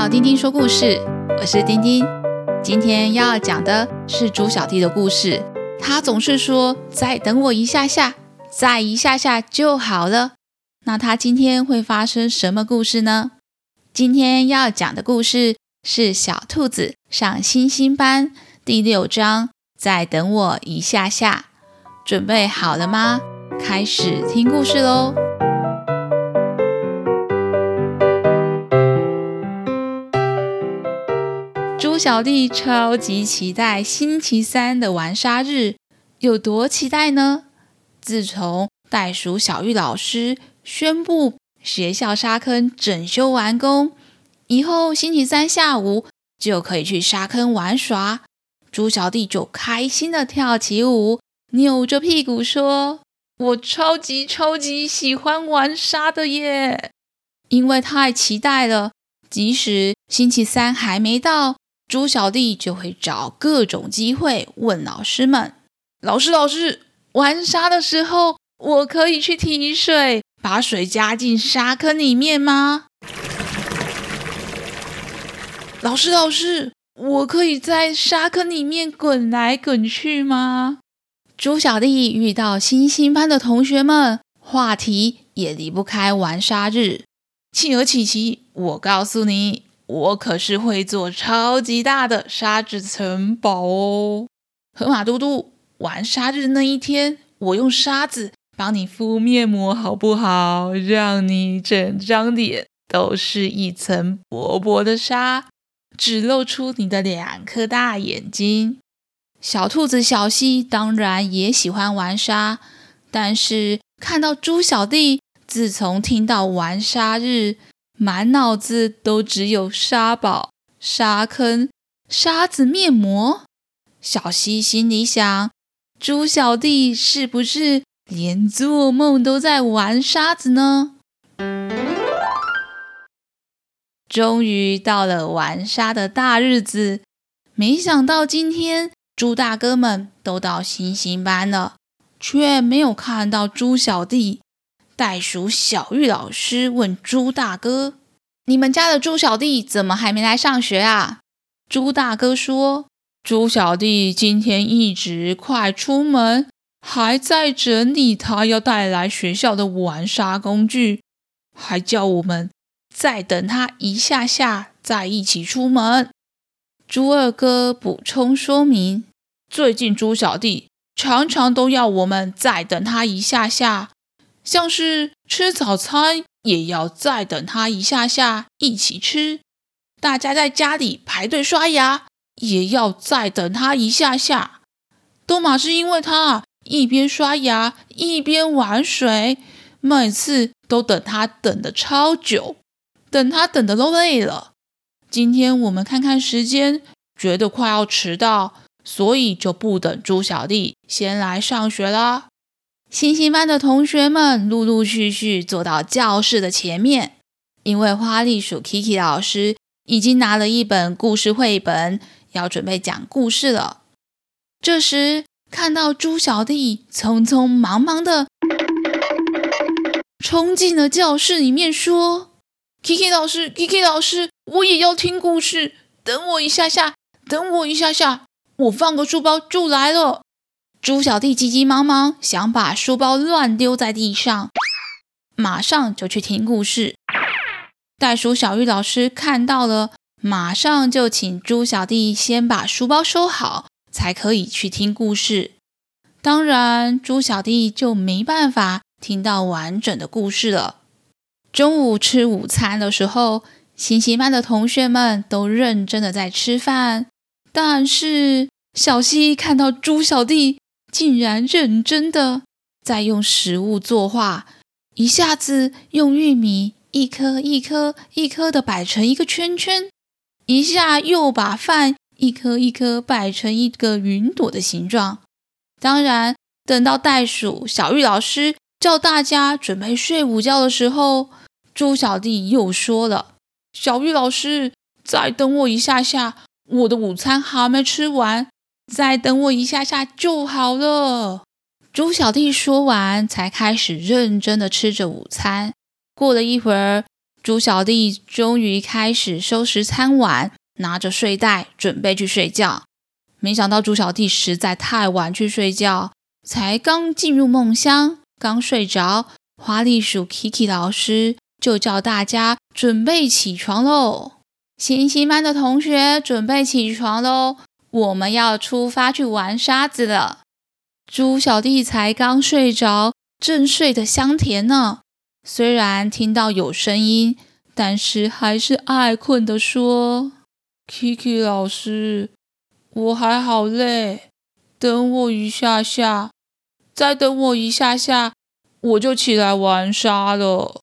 到丁丁说故事，我是丁丁。今天要讲的是猪小弟的故事。他总是说：“再等我一下下，再一下下就好了。”那他今天会发生什么故事呢？今天要讲的故事是小兔子上星星班第六章。再等我一下下，准备好了吗？开始听故事喽！小弟超级期待星期三的玩沙日，有多期待呢？自从袋鼠小玉老师宣布学校沙坑整修完工以后，星期三下午就可以去沙坑玩耍。猪小弟就开心地跳起舞，扭着屁股说：“我超级超级喜欢玩沙的耶！”因为太期待了，即使星期三还没到。猪小弟就会找各种机会问老师们：“老师，老师，玩沙的时候，我可以去提水，把水加进沙坑里面吗？”老师，老师，我可以在沙坑里面滚来滚去吗？猪小弟遇到星星班的同学们，话题也离不开玩沙日。企鹅琪琪，我告诉你。我可是会做超级大的沙子城堡哦！河马嘟嘟，玩沙日那一天，我用沙子帮你敷面膜，好不好？让你整张脸都是一层薄薄的沙，只露出你的两颗大眼睛。小兔子小溪当然也喜欢玩沙，但是看到猪小弟，自从听到玩沙日，满脑子都只有沙堡、沙坑、沙子面膜。小希心里想：猪小弟是不是连做梦都在玩沙子呢？终于到了玩沙的大日子，没想到今天猪大哥们都到星星班了，却没有看到猪小弟。袋鼠小玉老师问猪大哥：“你们家的猪小弟怎么还没来上学啊？”猪大哥说：“猪小弟今天一直快出门，还在整理他要带来学校的玩沙工具，还叫我们再等他一下下，再一起出门。”猪二哥补充说明：“最近猪小弟常常都要我们再等他一下下。”像是吃早餐也要再等他一下下一起吃，大家在家里排队刷牙也要再等他一下下，多玛是因为他一边刷牙一边玩水，每次都等他等得超久，等他等得都累了。今天我们看看时间，觉得快要迟到，所以就不等猪小弟先来上学啦。星星班的同学们陆陆续续坐到教室的前面，因为花栗鼠 Kiki 老师已经拿了一本故事绘本，要准备讲故事了。这时，看到猪小弟匆匆忙忙的冲进了教室里面，说：“Kiki 老师，Kiki 老师，我也要听故事，等我一下下，等我一下下，我放个书包就来了。”猪小弟急急忙忙想把书包乱丢在地上，马上就去听故事。袋鼠小玉老师看到了，马上就请猪小弟先把书包收好，才可以去听故事。当然，猪小弟就没办法听到完整的故事了。中午吃午餐的时候，星星班的同学们都认真的在吃饭，但是小希看到猪小弟。竟然认真的在用食物作画，一下子用玉米一颗一颗一颗的摆成一个圈圈，一下又把饭一颗一颗摆成一个云朵的形状。当然，等到袋鼠小玉老师叫大家准备睡午觉的时候，猪小弟又说了：“小玉老师，再等我一下下，我的午餐还没吃完。”再等我一下下就好了。猪小弟说完，才开始认真的吃着午餐。过了一会儿，猪小弟终于开始收拾餐碗，拿着睡袋准备去睡觉。没想到猪小弟实在太晚去睡觉，才刚进入梦乡，刚睡着，花栗鼠 Kiki 老师就叫大家准备起床喽！星星班的同学准备起床喽！我们要出发去玩沙子了。猪小弟才刚睡着，正睡得香甜呢。虽然听到有声音，但是还是爱困的说：“Kiki 老师。”我还好累，等我一下下，再等我一下下，我就起来玩沙了。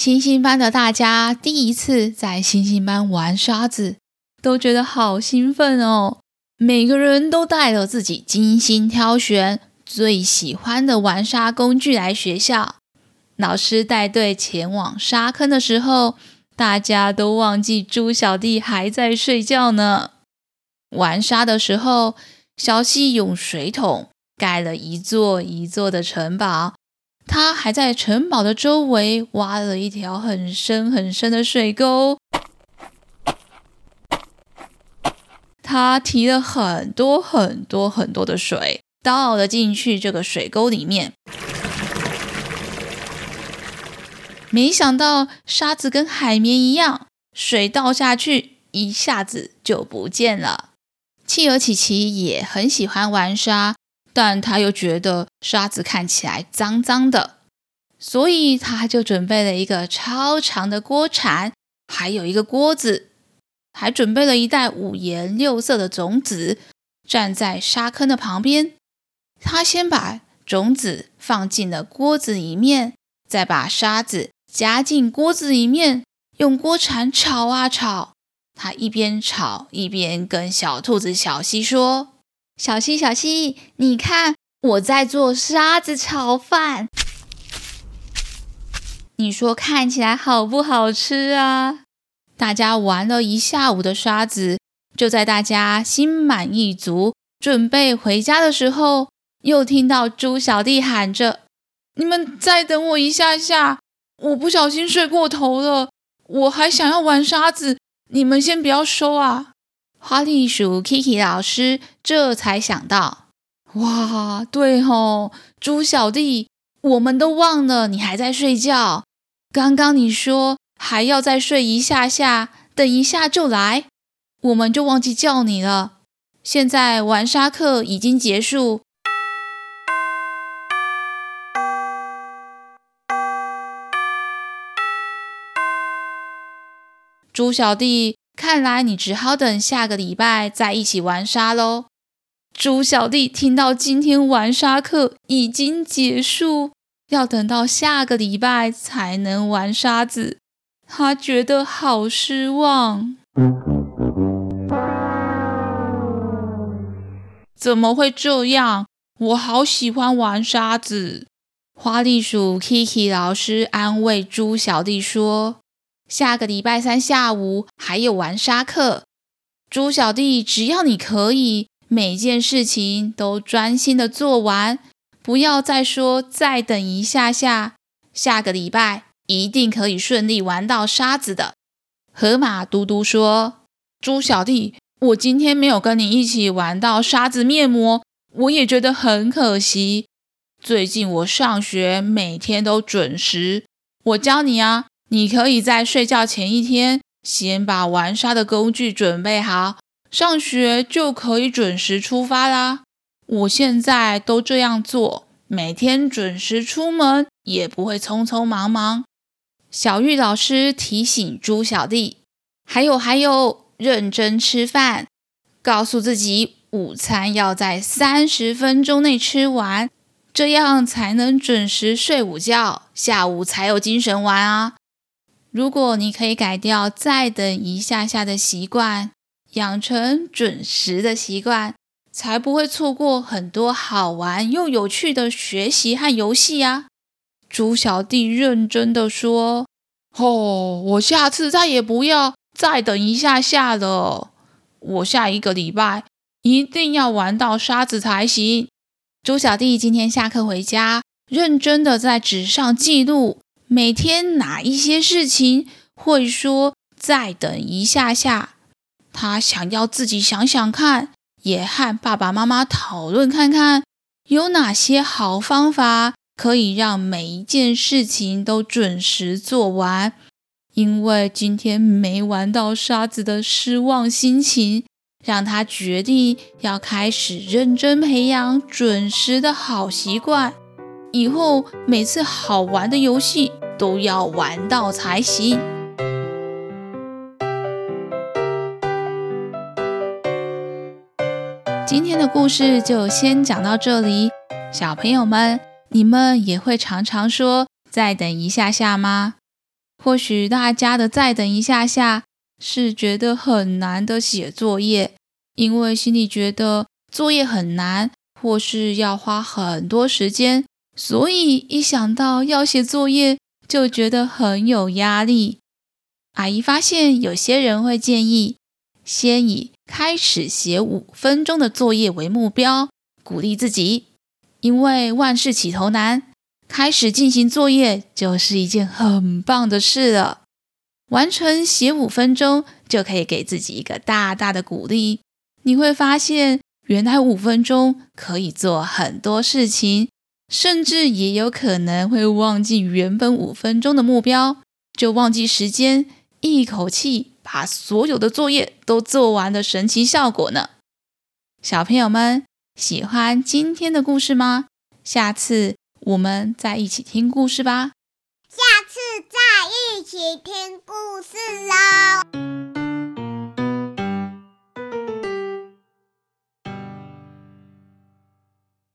星星班的大家第一次在星星班玩沙子，都觉得好兴奋哦！每个人都带了自己精心挑选、最喜欢的玩沙工具来学校。老师带队前往沙坑的时候，大家都忘记猪小弟还在睡觉呢。玩沙的时候，小溪用水桶盖了一座一座的城堡。他还在城堡的周围挖了一条很深很深的水沟。他提了很多很多很多的水，倒了进去这个水沟里面。没想到沙子跟海绵一样，水倒下去一下子就不见了。企鹅琪琪也很喜欢玩沙，但他又觉得沙子看起来脏脏的，所以他就准备了一个超长的锅铲，还有一个锅子，还准备了一袋五颜六色的种子，站在沙坑的旁边。他先把种子放进了锅子里面，再把沙子。夹进锅子里面，用锅铲炒啊炒。他一边炒一边跟小兔子小溪说：“小希，小希，你看我在做沙子炒饭，你说看起来好不好吃啊？”大家玩了一下午的沙子，就在大家心满意足，准备回家的时候，又听到猪小弟喊着：“你们再等我一下下。”我不小心睡过头了，我还想要玩沙子，你们先不要收啊！花栗鼠 Kiki 老师这才想到，哇，对吼，猪小弟，我们都忘了你还在睡觉。刚刚你说还要再睡一下下，等一下就来，我们就忘记叫你了。现在玩沙课已经结束。猪小弟，看来你只好等下个礼拜再一起玩沙喽。猪小弟听到今天玩沙课已经结束，要等到下个礼拜才能玩沙子，他觉得好失望。怎么会这样？我好喜欢玩沙子。花栗鼠 Kiki 老师安慰猪小弟说。下个礼拜三下午还有玩沙课，猪小弟，只要你可以，每件事情都专心的做完，不要再说再等一下下。下个礼拜一定可以顺利玩到沙子的。河马嘟嘟说：“猪小弟，我今天没有跟你一起玩到沙子面膜，我也觉得很可惜。最近我上学每天都准时，我教你啊。”你可以在睡觉前一天，先把玩沙的工具准备好，上学就可以准时出发啦。我现在都这样做，每天准时出门，也不会匆匆忙忙。小玉老师提醒猪小弟，还有还有，认真吃饭，告诉自己午餐要在三十分钟内吃完，这样才能准时睡午觉，下午才有精神玩啊。如果你可以改掉再等一下下的习惯，养成准时的习惯，才不会错过很多好玩又有趣的学习和游戏啊！猪小弟认真的说：“哦，我下次再也不要再等一下下了，我下一个礼拜一定要玩到沙子才行。”猪小弟今天下课回家，认真的在纸上记录每天哪一些事情，会说再等一下下。他想要自己想想看，也和爸爸妈妈讨论看看，有哪些好方法可以让每一件事情都准时做完。因为今天没玩到沙子的失望心情。让他决定要开始认真培养准时的好习惯，以后每次好玩的游戏都要玩到才行。今天的故事就先讲到这里，小朋友们，你们也会常常说“再等一下下”吗？或许大家的“再等一下下”。是觉得很难的写作业，因为心里觉得作业很难，或是要花很多时间，所以一想到要写作业，就觉得很有压力。阿姨发现有些人会建议，先以开始写五分钟的作业为目标，鼓励自己，因为万事起头难，开始进行作业就是一件很棒的事了。完成写五分钟，就可以给自己一个大大的鼓励。你会发现，原来五分钟可以做很多事情，甚至也有可能会忘记原本五分钟的目标，就忘记时间，一口气把所有的作业都做完的神奇效果呢。小朋友们，喜欢今天的故事吗？下次我们再一起听故事吧。下次再一起听故事喽。